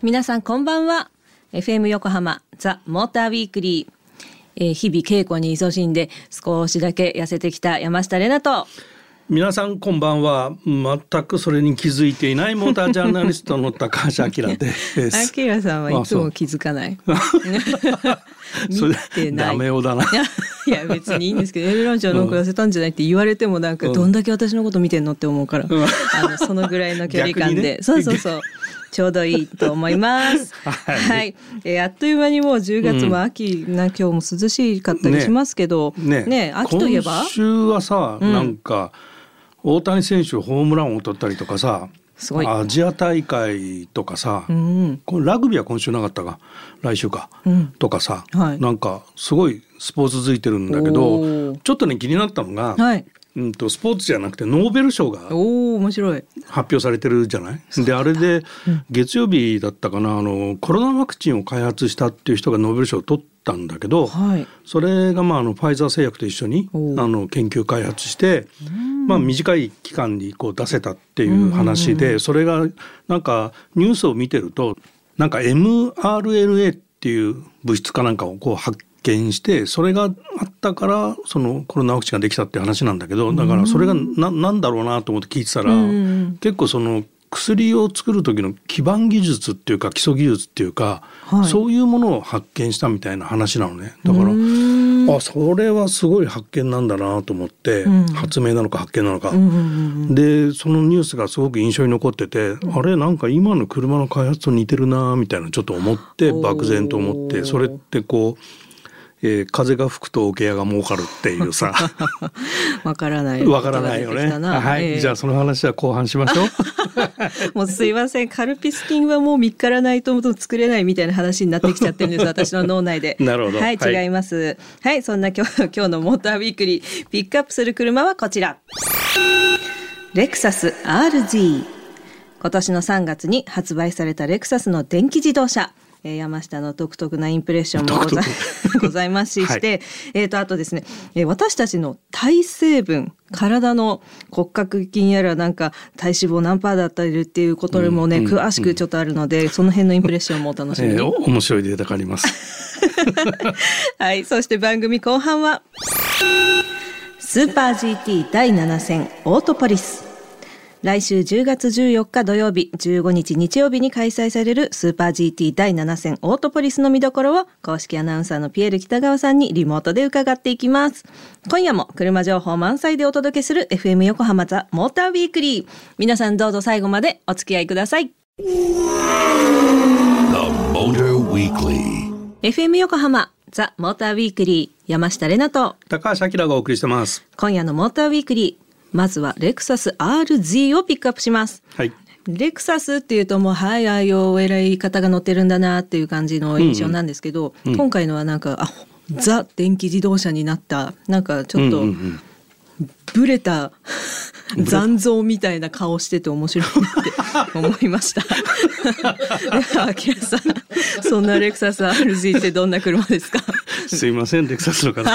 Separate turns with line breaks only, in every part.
皆さんこんばんは。FM 横浜ザ・モーターウィークリー、えー、日々稽古に勤しんで少しだけ痩せてきた山下玲奈と。
皆さんこんばんは。全くそれに気づいていないモータージャーナリストの高橋明で。す
明さんはいつも気づかない。
見てない。ダメ男だな。
いや別にいいんですけどエルランチはなんか痩せたんじゃないって言われてもなん。かどんだけ私のこと見てんのって思うから、うん、あのそのぐらいの距離感で、ね、そうそうそう。ちょうどいいと思います。はい、はい、えー、あっという間にもう10月も秋な、うん、今日も涼しかったりしますけど、ね、ねね秋といえば？
今週はさ、うん、なんか大谷選手ホームランを取ったりとかさ、すごい。アジア大会とかさ、うん、こラグビーは今週なかったが来週か、うん、とかさ、はい、なんかすごいスポーツづいてるんだけどちょっとね気になったのが、はい、うんとスポーツじゃなくてノーベル賞が
お面白い。
発表されてるじゃない？であれで月曜日だったかなあのコロナワクチンを開発したっていう人がノーベル賞を取ったんだけど、はい、それがまああのファイザー製薬と一緒にあの研究開発して、まあ、短い期間にこう出せたっていう話で、それがなんかニュースを見てるとなんか mRNA っていう物質かなんかをこう発見してそれがあったからそのコロナワクチンができたって話なんだけどだからそれがななんだろうなと思って聞いてたら、結構その薬を作る時の基盤技術っていうか基礎技術っていうか、はい、そういうものを発見したみたいな話なのね。だからあそれはすごい発見なんだなと思って、うん、発明なのか発見なのか、でそのニュースがすごく印象に残ってて、うん、あれなんか今の車の開発と似てるなみたいなちょっと思って漠然と思ってそれってこうえー、風が吹くと桶屋が儲かるっていうさ。
わからない
わからないよね。はい、えー、じゃあその話は後半しましょう。
もうすいません。カルピス菌はもう見っからないと作れないみたいな話になってきちゃってるんです私の脳内で。
なるほど。
はい、はい、違います。はいそんな今日今日のモーターウィークリーピックアップする車はこちら。レクサス RZ 今年の3月に発売されたレクサスの電気自動車えー、山下の独特なインプレッションもござ ございますしして、はい、えとあとですね、えー、私たちの体成分体の骨格筋やらなんか体脂肪何パーだったりっていうこともね、うん、詳しくちょっとあるので、うん、その辺のインプレッションもお楽しみに、えー、
面白いデータがあります。
はいそして番組後半はスーパー GT 第7戦オートポリス来週10月14日土曜日、15日日曜日に開催されるスーパー GT 第7戦オートポリスの見どころを公式アナウンサーのピエール北川さんにリモートで伺っていきます。今夜も車情報満載でお届けする FM 横浜ザ・モーターウィークリー。皆さんどうぞ最後までお付き合いください。FM 横浜ザ・モーターウィークリー山下れなと
高橋明がお送りしてます。
今夜のモーターウィークリーまずはレクサス RZ をピックアップします。はい。レクサスっていうともうはいああいうお偉い方が乗ってるんだなっていう感じの印象なんですけど、うんうん、今回のはなんかあザ電気自動車になったなんかちょっと、ブレた残像みたいな顔してて面白いなって 思いました。あきらさん、そんなレクサス RZ ってどんな車ですか？
すいません、レクサスの方。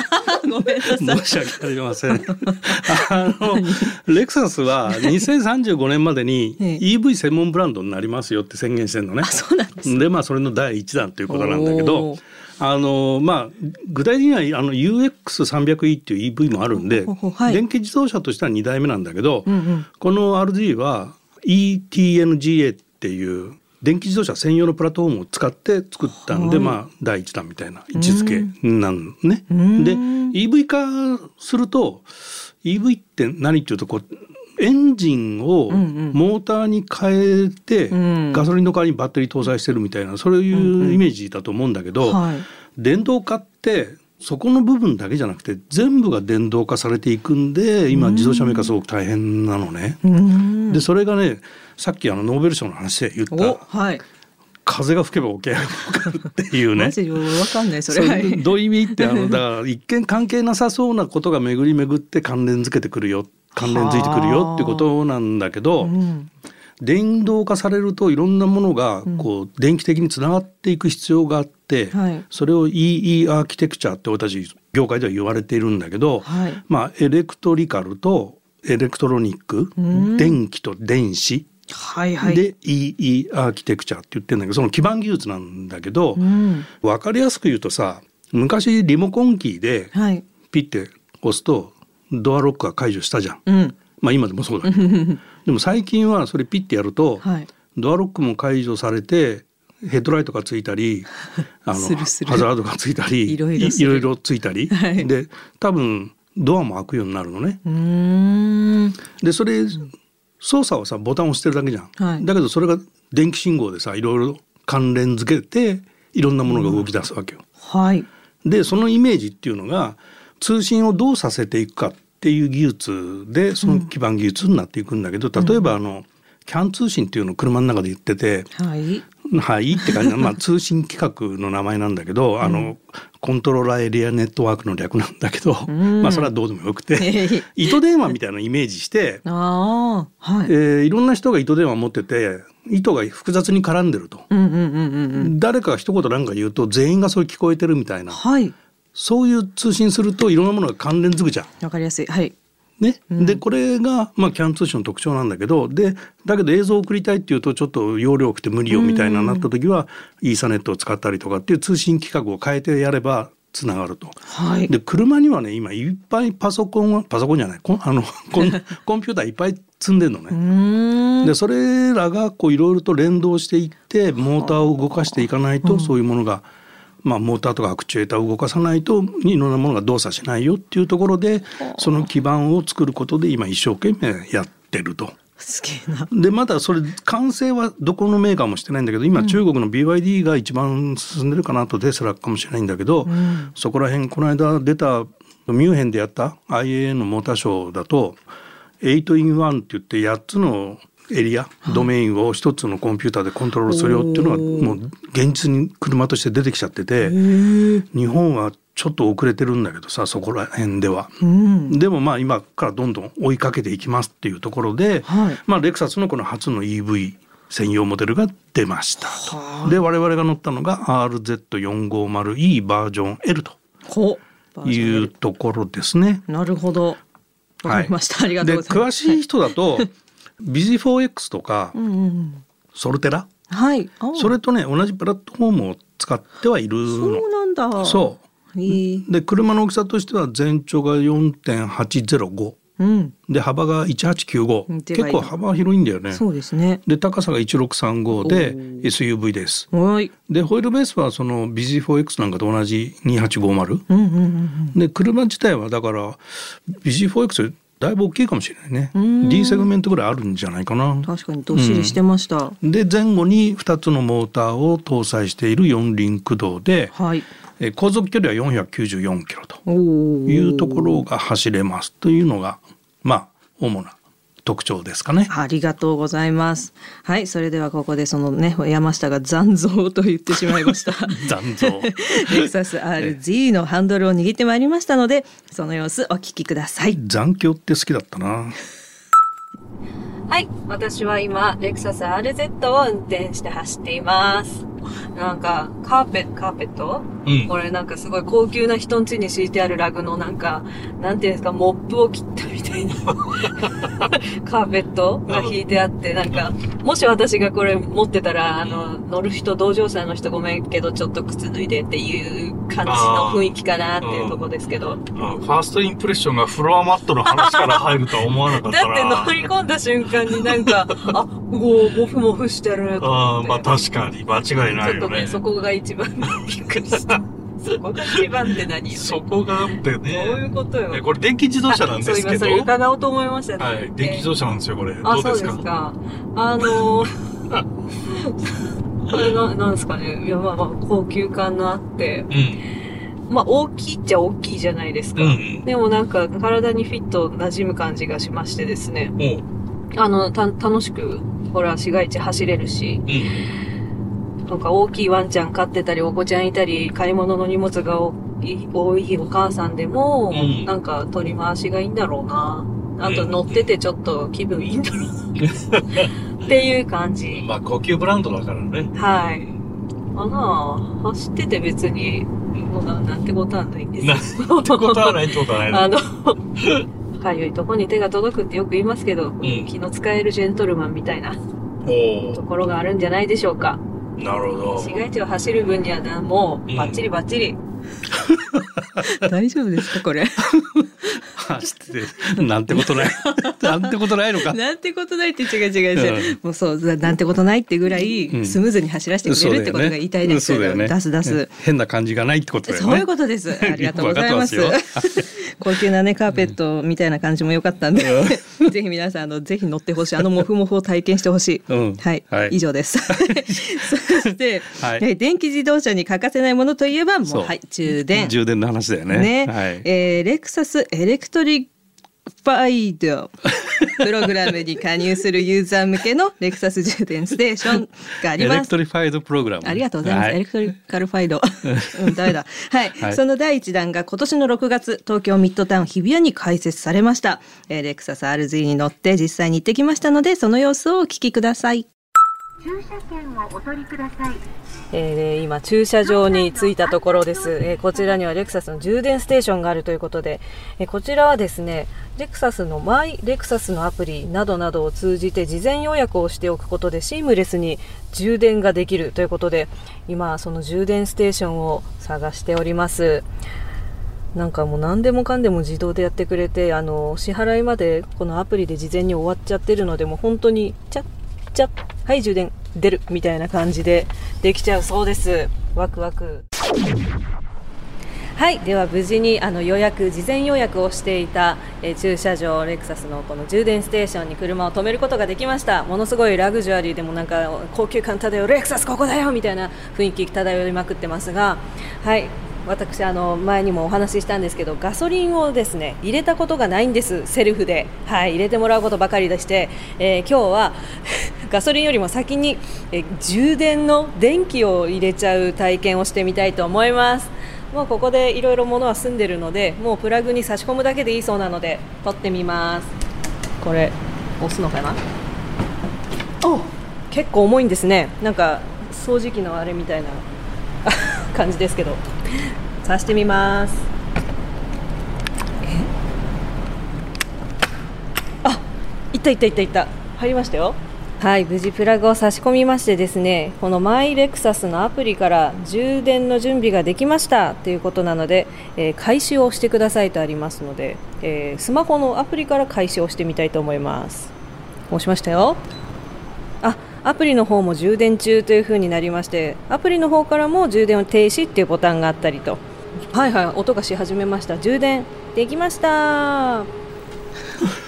ごめんなさ
い。申し訳ありません。あの、レクサスは2035年までに EV 専門ブランドになりますよって宣言してるのね。
あ、そうなんです、
で、まあ、それの第一弾ということなんだけど。あのまあ、具体的にはあの UX300E っていう EV もあるんで、はい、電気自動車としては2代目なんだけど、うんうん、この RZ は ETNGA っていう電気自動車専用のプラットフォームを使って作ったんで、はい、まあ第一弾みたいな位置づけなんね。で EV 化すると EV って何っていうとこうエンジンをモーターに変えてガソリンの代わりにバッテリー搭載してるみたいなそういうイメージだと思うんだけど、電動化ってそこの部分だけじゃなくて全部が電動化されていくんで今自動車メーカーすごく大変なのね。でそれがねさっきあのノーベル賞の話で言った、はい、風が吹けば桶屋がかかるっていうね。
わかんないそれ。
どういう意味ってあのだから一見関係なさそうなことが巡り巡って関連づけてくるよ関連づいてくるよってことなんだけど、うん、電動化されるといろんなものがこう電気的につながっていく必要があって、うん、それを EE アーキテクチャって私業界では言われているんだけど、はい、まあエレクトリカルとエレクトロニック、電気と電子
はいはい、
で EE アーキテクチャって言ってるんだけどその基盤技術なんだけど、うん、分かりやすく言うとさ昔リモコンキーでピッて押すとドアロックが解除したじゃん、うん、まあ今でもそうだけど でも最近はそれピッてやると、はい、ドアロックも解除されてヘッドライトがついたり あのハザードがついたりいろいろついたり、はい、で多分ドアも開くようになるのね。でそれ操作はさボタンを押してるだけじゃん、はい、だけどそれが電気信号でさいろいろ関連付けていろんなものが動き出すわけよ。
はい、
でそのイメージっていうのが通信をどうさせていくかっていう技術でその基盤技術になっていくんだけど、例えばあの、CAN 通信っていうのを車の中で言ってて、はい、はいって感じ まあ通信規格の名前なんだけど、うん、あのコントローラーエリアネットワークの略なんだけど、うん、まあそれはどうでもよくて糸電話みたいなイメージして あ、はい。えー、いろんな人が糸電話持ってて糸が複雑に絡んでると、うんうんうんうん、誰かが一言何か言うと全員がそれ聞こえてるみたいな、はい、そういう通信するといろんなものが関連づくじゃん。
わかりやすい。はい。
ね、うん、でこれが、まあ、キャン通信の特徴なんだけどでだけど映像を送りたいっていうとちょっと容量多くて無理よみたいななった時は、イーサネットを使ったりとかっていう通信規格を変えてやればつながると。はい、で車にはね今いっぱいパソコンはパソコンじゃないこあの コン コンピューターいっぱい積んでるのね。でそれらがこういろいろと連動していってモーターを動かしていかないと、そういうものがまあ、モーターとかアクチュエーターを動かさないといろんなものが動作しないよっていうところでその基盤を作ることで今一生懸命やってると。
すげえな。
でまだそれ完成はどこのメーカーもしてないんだけど今中国の BYD が一番進んでるかなとテスラかもしれないんだけど、うん、そこら辺この間出たミュンヘンでやった IAA のモーターショーだと8 in 1って言って8つのエリア、ドメインを一つのコンピューターでコントロールするよっていうのはもう現実に車として出てきちゃってて日本はちょっと遅れてるんだけどさそこら辺では、うん、でもまあ今からどんどん追いかけていきますっていうところで、はい、まあレクサスのこの初の EV 専用モデルが出ましたと。で我々が乗ったのが RZ450E バージョン L というところですね。
なるほど。わかりました。はい、ありがとうござい
ます。詳しい人だと、ビジフォー x とか、うんうん、ソルテラ、はい、それとね同じプラットフォームを使ってはいる。
そうなんだ。
そう、で車の大きさとしては全長が4.805うん、で幅が1895結構幅広いんだよね。
そうですね。
で高さが1635で SUV です。はい。でホイールベースはその BG4X なんかと同じ2850、うんうんうんうん、で車自体はだから BG4X だいぶ大きいかもしれないね。D セグメントぐらいあるんじゃないかな。
確かにどっしりしてました、
うん、で前後に2つのモーターを搭載している四輪駆動で、はい、え航続距離は494キロというところが走れますというのがまあ主な特徴ですかね。
ありがとうございます。はい、それではここでそのね山下が残像と言ってしまいました。
残像。
レクサス RZ のハンドルを握ってまいりましたので、その様子お聞きください。
残響って好きだったな。
はい、私は今レクサス RZ を運転して走っています。なんか、カーペカーペット、うん、これなんかすごい高級な人ん家に敷いてあるラグのなんか、なんていうんですか、モップを切ったみたいな。カーペットが引いてあって、なんか、もし私がこれ持ってたら、あの、乗る人、同乗者の人ごめんけど、ちょっと靴脱いでっていう感じの雰囲気かなっていうとこですけど。フ
ァーストインプレッションがフロアマットの話から入るとは思わなかっただ
って乗り込んだ瞬間になんか、あ、こう、モフモフしてると
思って。あまあ確かに、間違いない。ちょっとね、
そこが一番びっくりした。そこが一番って何よ、
そこがってね。どう
いうことよ。
これ電気自動車なんですけど。そう、今それ
伺おうと思いましたね。
はい。電気自動車なんですよ、これ。あ、
そうですか。あのー、これな、なんですかね。いや、まあまあ、高級感のあって。うん。まあ、大きいっちゃ大きいじゃないですか。うん、でもなんか、体にフィット馴染む感じがしましてですね。あの、た、楽しく、ほら、市街地走れるし。うんなんか大きいワンちゃん飼ってたり、お子ちゃんいたり、買い物の荷物が多いお母さんでも、うん、なんか取り回しがいいんだろうな。あと乗っててちょっと気分いいんだろうな。っていう感じ。
まあ高級ブランドだからね。
はい。あなあ、走ってて別に、もうななんてことはないんです
よ。なんてことはないってことはない
あの、
かゆいとこに手が届くってよく言いますけど、うん、気の使えるジェントルマンみたいなところがあるんじゃないでしょうか。
なるほど。
市街地を走る分にはもうバッチリバッチリ。大丈夫ですかこれ？
走っててなんてことない なんてことないのか。
なんてことないって違う違う違う。うん、もうそうなんてことないってぐらいスムーズに走らせてくれるってことが言いたいですけど、ね、出す出す。
変な感じがないってことだよ
ね。そういうことです。ありがとうございます。高級なねカーペットみたいな感じも良かったんで、ぜひ皆さんあのぜひ乗ってほしいあのモフモフを体験してほしい、うん、はい、はい、以上です。そして、はい、電気自動車に欠かせないものといえばもうはい充電。
充電の話だよね。
ね、はい、えー、レクサスエレクトリックfied program に加入するユーザー向けの レクサス充電ステーションがあります。エ
レクトリファイドプログラム。
ありがとうございます。はい、エレクトリカルファイド。うん、ダメだ。はい、はい、その第一弾が今年の6月、東京ミッドタウン日比谷に開設されました。えー、レクサス RZ に乗って実際に行ってきましたので、その様子をお聞きください。駐車券をお取りください。えー、今駐車場に着いたところです、えー、こちらにはレクサスの充電ステーションがあるということで、えー、こちらはですねレクサスのマイレクサスのアプリなどなどを通じて事前予約をしておくことでシームレスに充電ができるということで今その充電ステーションを探しておりますなんかもう何でもかんでも自動でやってくれてあの支払いまでこのアプリで事前に終わっちゃってるのでもう本当にチャッチャッはい充電出るみたいな感じでできちゃうそうです。ワクワク。はいでは無事にあの予約事前予約をしていた、えー、駐車場レクサスのこの充電ステーションに車を止めることができました。ものすごいラグジュアリーでもなんか高級感漂うレクサスここだよみたいな雰囲気漂いまくってますがはい私あの前にもお話ししたんですけどガソリンをですね入れたことがないんですセルフで。はい入れてもらうことばかりでして、えー、今日はガソリンよりも先に、え充電の電気を入れちゃう体験をしてみたいと思います。もうここでいろいろ物は済んでるのでもうプラグに差し込むだけでいいそうなので取ってみます。これ押すのかな？お！結構重いんですね。なんか掃除機のあれみたいな 感じですけど。刺してみます。え？あいったいったいったいった。入りましたよはい無事プラグを差し込みましてですねこのマイレクサスのアプリから充電の準備ができましたということなので、えー、開始をしてくださいとありますので、えー、スマホのアプリから開始をしてみたいと思います。押しましたよ。あアプリの方も充電中という風になりましてアプリの方からも充電を停止っていうボタンがあったりと。はいはい音がし始めました。充電できました。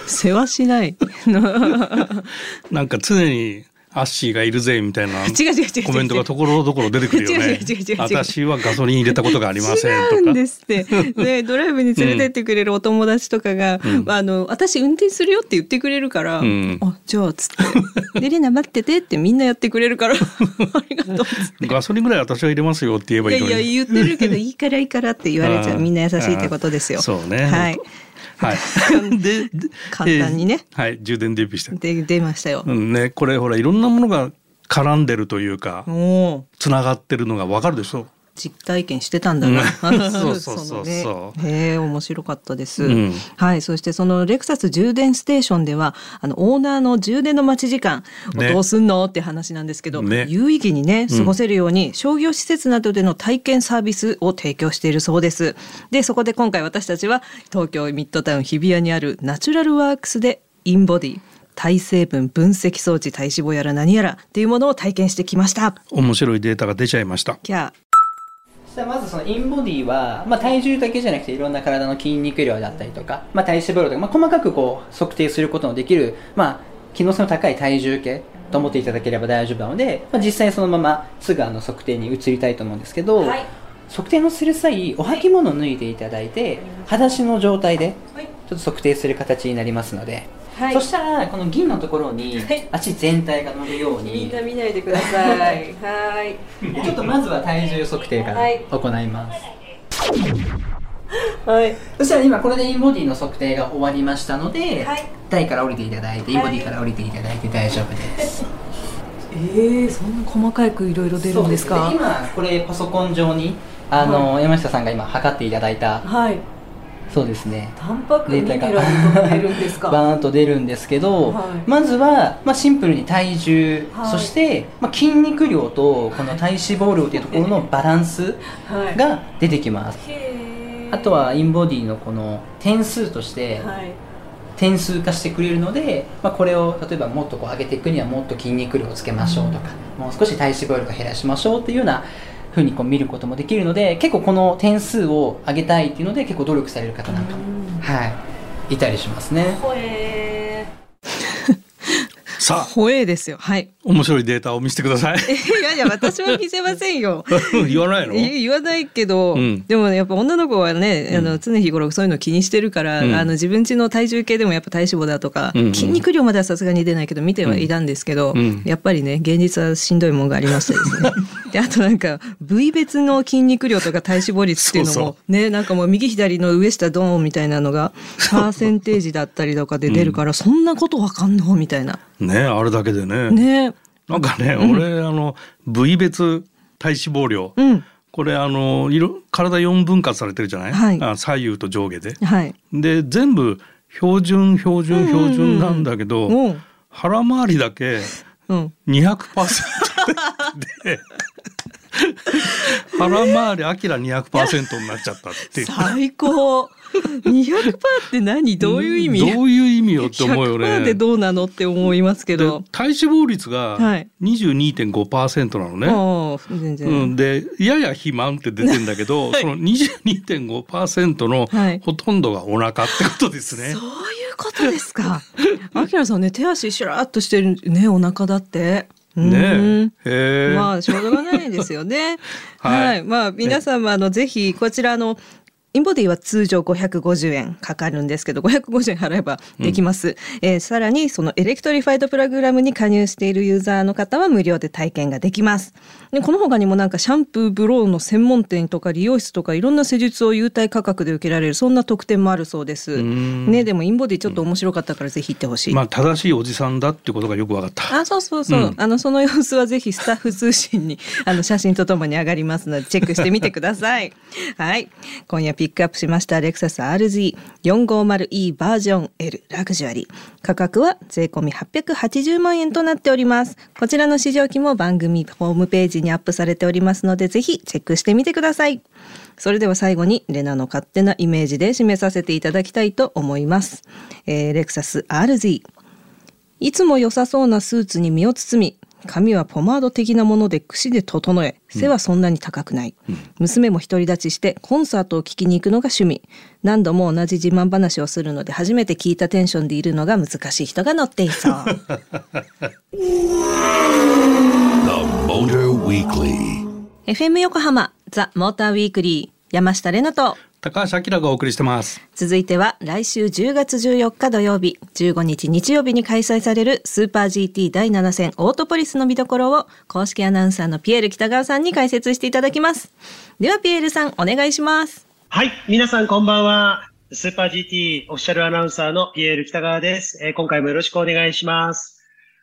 世話しない
なんか常にアッシーがいるぜみたいなコメントがところどころ出てくるよね。私はガソリン入れたことがありませんとか。
違うんですって。でドライブに連れてってくれるお友達とかが、うん、あの私運転するよって言ってくれるから、うん、あじゃあつって「でレナ待ってて」ってみんなやってくれるから ありがとう
ガソリンぐらい私は入れますよって言えばいい
いやいや言ってるけどいいからいいからって言われちゃうみんな優しいってことですよ。
そうね。
はい。
はい。で、
簡単にね、
えー、はい、充電デビューした。
で、出ましたよ。
うんね、これほら、いろんなものが絡んでるというか、つながってるのがわかるでしょ？
実体験してたんだな。
そうそうそうそ
う。へえ面白かったです、うん、はい。そしてそのレクサス充電ステーションではあのオーナーの充電の待ち時間をどうすんの、って話なんですけど、ね、有意義にね過ごせるように、うん、商業施設などでの体験サービスを提供しているそうです。でそこで今回私たちは東京ミッドタウン日比谷にあるナチュラルワークスでインボディ体成分分析装置体脂肪やら何やらっていうものを体験してきました。
面白いデータが出ちゃいました
キャ
さあまずそのインボディは、まあ、体重だけじゃなくていろんな体の筋肉量だったりとか、まあ、体脂肪量とか、まあ、細かくこう測定することのできる、まあ、機能性の高い体重計と思っていただければ大丈夫なので、まあ、実際そのまますぐあの測定に移りたいと思うんですけど、はい、測定のする際お履物を脱いでいただいて裸足の状態でちょっと測定する形になりますので。はい、そしたらこの銀のところに足全体が乗るように、
みんな見ないでください。はい。
ちょっとまずは体重測定から行います、
はい、
そしたら今これでインボディの測定が終わりましたので、はい、台から降りていただいてインボディから降りていただいて大丈夫です、
えー、そんな細かくいろいろ出るんですか？
今これパソコン上にあの、はい、山下さんが今測っていただいた、
はい
そうですね。
タンパクミネラルと出るんですか？
バーンと出るんですけど、はい、まずは、まあ、シンプルに体重、はい、そして、まあ、筋肉量とこの体脂肪量というところのバランスが出てきます、はい、あとはインボディのこの点数として、点数化してくれるので、まあ、これを例えばもっとこう上げていくにはもっと筋肉量をつけましょうとか、うん、もう少し体脂肪量を減らしましょうっていうようなふうにこう見ることもできるので結構この点数を上げたいっていうので結構努力される方なんかも、はいいたりしますね。
さあ、
ホエですよ。はい。
面白いデータを見せてください。
いやいや、私は見せませんよ。
言わないの？
言わないけど、うん、でも、ね、やっぱ女の子はね、あの常日頃そういうの気にしてるから、うん、あの自分ちの体重計でもやっぱ体脂肪だとか、うんうん、筋肉量まではさすがに出ないけど見てはいたんですけど、やっぱりね現実はしんどいもんがありましてですね。であとなんか部位別の筋肉量とか体脂肪率っていうのもねなんかもう右左の上下ドーンみたいなのがパーセンテージだったりとかで出るから、そんなことわかんの？みたいな。
ねあれだけでね。
ね。
なんかね、うん、俺あの部位別体脂肪量、うん、これあの体4分割されてるじゃない、はい、あ左右と上下で。はい、で全部標準標準標準なんだけど、腹回りだけ200%で。腹回りアキラ200%になっちゃったって
最高。200%って何？どういう意味？
どういう意味よって思うよね。
100%でどうなのって思いますけど。
体脂肪率が22.5%なのね、
はい、全然、う
ん、でやや肥満って出てんだけど、はい、その22.5%のほとんどがお腹ってことですね、はい、
そういうことですか。アキラさんね手足しらっとしてるねお腹だって
ね
え。まあ、しょうがないですよね。はい、はい。まあ、皆様、あの、ぜひ、こちらの、インボディは通常550円かかるんですけど、550円払えばできます。うん、えー、さらに、その Electrified Program に加入しているユーザーの方は無料で体験ができます。でこの他にもなんかシャンプーブローの専門店とか理容室とかいろんな施術を優待価格で受けられるそんな特典もあるそうです。ねでもインボディちょっと面白かったからぜひ行ってほしい。
まあ正しいおじさんだってことがよく分かった。
あそうそうそう。うん、あのその様子はぜひスタッフ通信にあの写真とともに上がりますのでチェックしてみてください。はい。今夜ピックアップしましたレクサス RZ450E バージョン L ラグジュアリー。価格は税込880万円となっております。こちらの試乗機も番組ホームページにアップされておりますので、ぜひチェックしてみてください。それでは最後に、レナの勝手なイメージで締めさせていただきたいと思います。えー、レクサス RZ。いつも良さそうなスーツに身を包み、髪はポマード的なもので櫛で整え背はそんなに高くない、うん、娘も独り立ちしてコンサートを聴きに行くのが趣味。何度も同じ自慢話をするので初めて聞いたテンションでいるのが難しい人が乗っていそう。FM 横浜ザ・モーターウィークリー山下れなと
高橋明がお送りしてます。
続いては来週10月14日土曜日15日日曜日に開催されるスーパー GT 第7戦オートポリスの見どころを公式アナウンサーのピエール北川さんに解説していただきます。ではピエールさんお願いします。
はい皆さんこんばんは。スーパー GT オフィシャルアナウンサーのピエール北川です、えー、今回もよろしくお願いします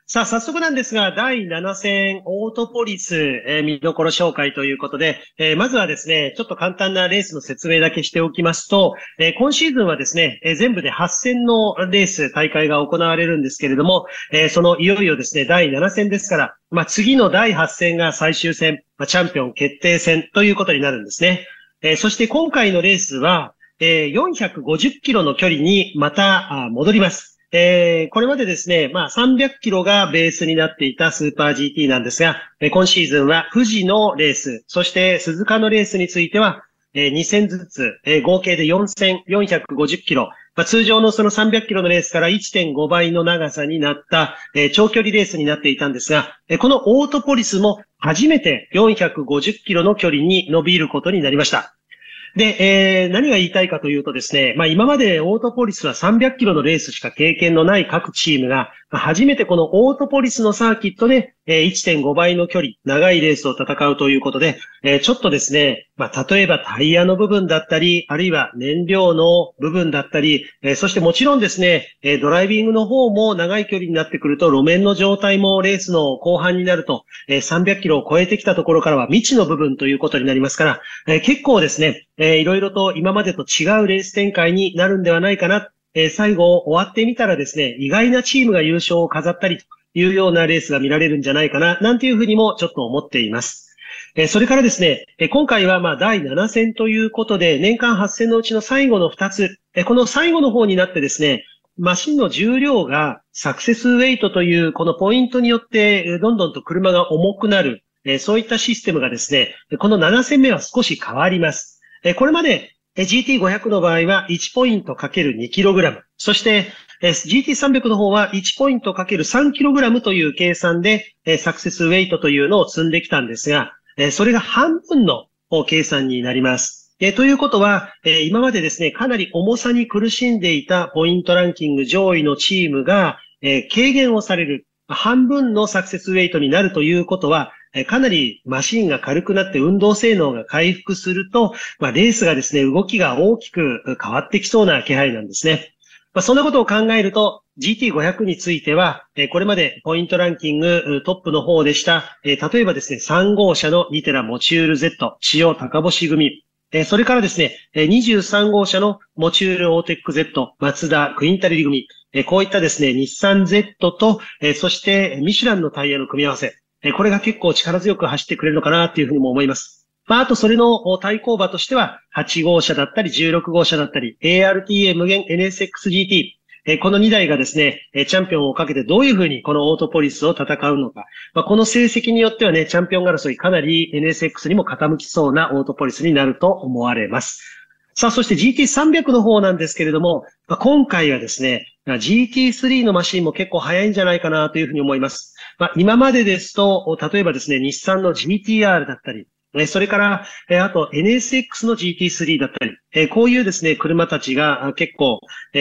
さあ、早速なんですが、第7戦オートポリス、えー、見どころ紹介ということで、えー、まずはですね、ちょっと簡単なレースの説明だけしておきますと、えー、今シーズンはですね、え全部で8戦のレース、大会が行われるんですけれども、えそのいよいよですね、第7戦ですから、まあ、次の第8戦が最終戦、まあ、チャンピオン決定戦ということになるんですね。えそして今回のレースは、え450キロの距離にまた戻ります。えー、これまでですね、まあ300キロがベースになっていたスーパー GT なんですが、え、今シーズンは富士のレース、そして鈴鹿のレースについては、えー、2戦ずつ、え、合計で4450キロ、まあ、通常のその300キロのレースから1.5倍の長さになった、え、長距離レースになっていたんですが、え、このオートポリスも初めて450キロの距離に伸びることになりました。で、えー、何が言いたいかというとですね、まあ今までオートポリスは300キロのレースしか経験のない各チームが、初めてこのオートポリスのサーキットで、え1.5倍の距離、長いレースを戦うということで、えちょっとですね、まあ、例えばタイヤの部分だったり、あるいは燃料の部分だったり、えそしてもちろんですね、えドライビングの方も長い距離になってくると、路面の状態もレースの後半になると、え300キロを超えてきたところからは未知の部分ということになりますから、え結構ですね、えー、いろいろと今までと違うレース展開になるんではないかな。えー、最後終わってみたらですね、意外なチームが優勝を飾ったりというようなレースが見られるんじゃないかな、なんていうふうにもちょっと思っています。えそれからですね、え今回はまあ第7戦ということで、年間8戦のうちの最後の2つ、えこの最後の方になってですね、マシンの重量がサクセスウェイトというこのポイントによってどんどんと車が重くなる、えそういったシステムがですね、この7戦目は少し変わります。えこれまで GT500 の場合は1ポイント ×2kg、そして GT300 の方は1ポイント ×3kg という計算でサクセスウェイトというのを積んできたんですが、それが半分の計算になります。ということは、今までですね、かなり重さに苦しんでいたポイントランキング上位のチームが、軽減をされる。半分のサクセスウェイトになるということは、かなりマシンが軽くなって運動性能が回復すると、まあ、レースがですね、動きが大きく変わってきそうな気配なんですね。まあ、そんなことを考えると、GT500 については、これまでポイントランキングトップの方でした、例えばですね、3号車のニテラモチュール Z、千代高星組、それからですね、23号車のモチュールオーテック Z、松田クインタリリ組、こういったですね、日産 Z と、そしてミシュランのタイヤの組み合わせ、えこれが結構力強く走ってくれるのかなっていうふうにも思います。まあ、あとそれの対抗馬としては、8号車だったり、16号車だったり、ARTA 無限 NSXGT、えこの2台がですね、えチャンピオンをかけてどういうふうにこのオートポリスを戦うのか。まあ、この成績によってはね、チャンピオン争いかなり NSX にも傾きそうなオートポリスになると思われます。さあ、そして GT300 の方なんですけれども、まあ、今回はですね、GT3 のマシンも結構早いんじゃないかなというふうに思います。まあ、今までですと、例えばですね、日産の GTR だったり、それから、あと NSX の GT3 だったり、こういうですね、車たちが結構、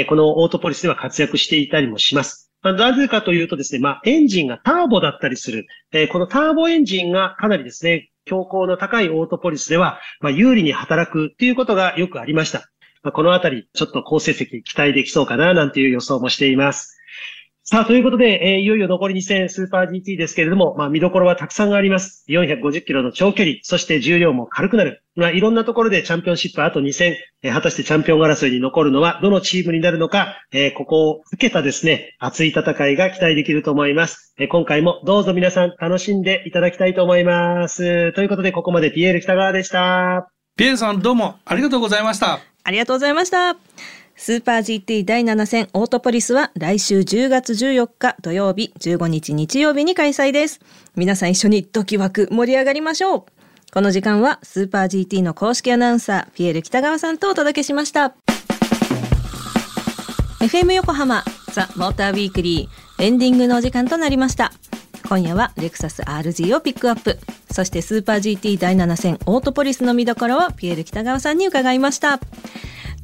このオートポリスでは活躍していたりもします。なぜかというとですね、まあ、エンジンがターボだったりする。このターボエンジンがかなりですね、標高の高いオートポリスでは、まあ、有利に働くっていうことがよくありました。このあたり、ちょっと好成績期待できそうかな、なんていう予想もしています。さあ、ということで、えー、いよいよ残り2戦スーパー GT ですけれども、まあ見どころはたくさんあります。450キロの長距離、そして重量も軽くなる。まあいろんなところでチャンピオンシップあと2戦、えー、果たしてチャンピオン争いに残るのはどのチームになるのか、えー、ここを受けたですね、熱い戦いが期待できると思います。えー、今回もどうぞ皆さん楽しんでいただきたいと思います。ということで、ここまでピエール北川でした。
ピエールさんどうもありがとうございました。
ありがとうございました。スーパー GT 第7戦オートポリスは来週10月14日土曜日15日日曜日に開催です。皆さん一緒にドキワク盛り上がりましょう。この時間はスーパー GT の公式アナウンサーピエール北川さんとお届けしました。FM 横浜ザ・モーターウィークリーエンディングのお時間となりました。今夜はレクサス RG をピックアップ。そしてスーパー GT 第7戦オートポリスの見どころをピエール北川さんに伺いました。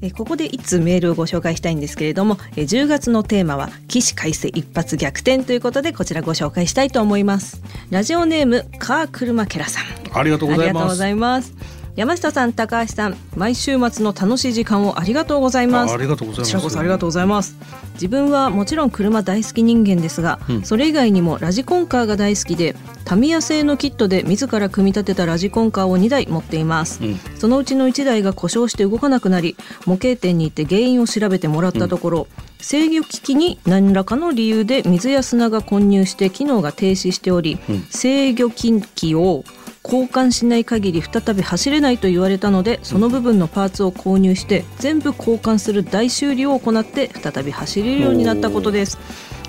えここで一通メールをご紹介したいんですけれども、え10月のテーマは起死回生一発逆転ということでこちらご紹介したいと思います。ラジオネームカークルマケラさ
ん。ありがとうございます
山下さん高橋さん毎週末の楽しい時間をありがとうございます。
ありがとうございます。こちら
こそありがとうございます。自分はもちろん車大好き人間ですが、うん、それ以外にもラジコンカーが大好きでタミヤ製のキットで自ら組み立てたラジコンカーを2台持っています、うん、そのうちの1台が故障して動かなくなり模型店に行って原因を調べてもらったところ、うん。制御機器に何らかの理由で水や砂が混入して機能が停止しており、うん、制御機器を交換しない限り再び走れないと言われたのでその部分のパーツを購入して全部交換する大修理を行って再び走れるようになったことです、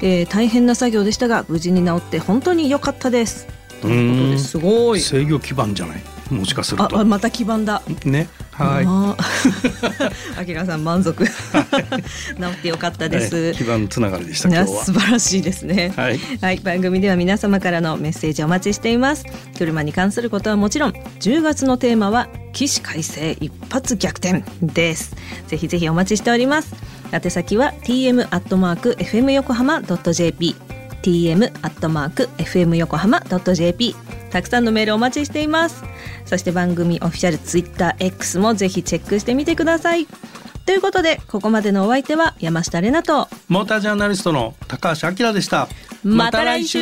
えー、大変な作業でしたが無事に治って本当に良かったです。ということです。ごい。
制御基盤じゃない？もしかすると。
あまた基盤だ。
ねはい。
あきら さん満足。治ってよかったです。
基盤つながりでした今日
は。素晴らしいですね。はい、はい、番組では皆様からのメッセージお待ちしています。車に関することはもちろん、10月のテーマは起死回生一発逆転です。ぜひぜひお待ちしております。宛先は tm アットマーク fm 横浜ドット jp。Tm アットマーク fm 横浜ドット jp たくさんのメールお待ちしています。そして番組オフィシャルツイッター X もぜひチェックしてみてください。ということでここまでのお相手は山下れなと
モータージャーナリストの高橋明でした。
また来週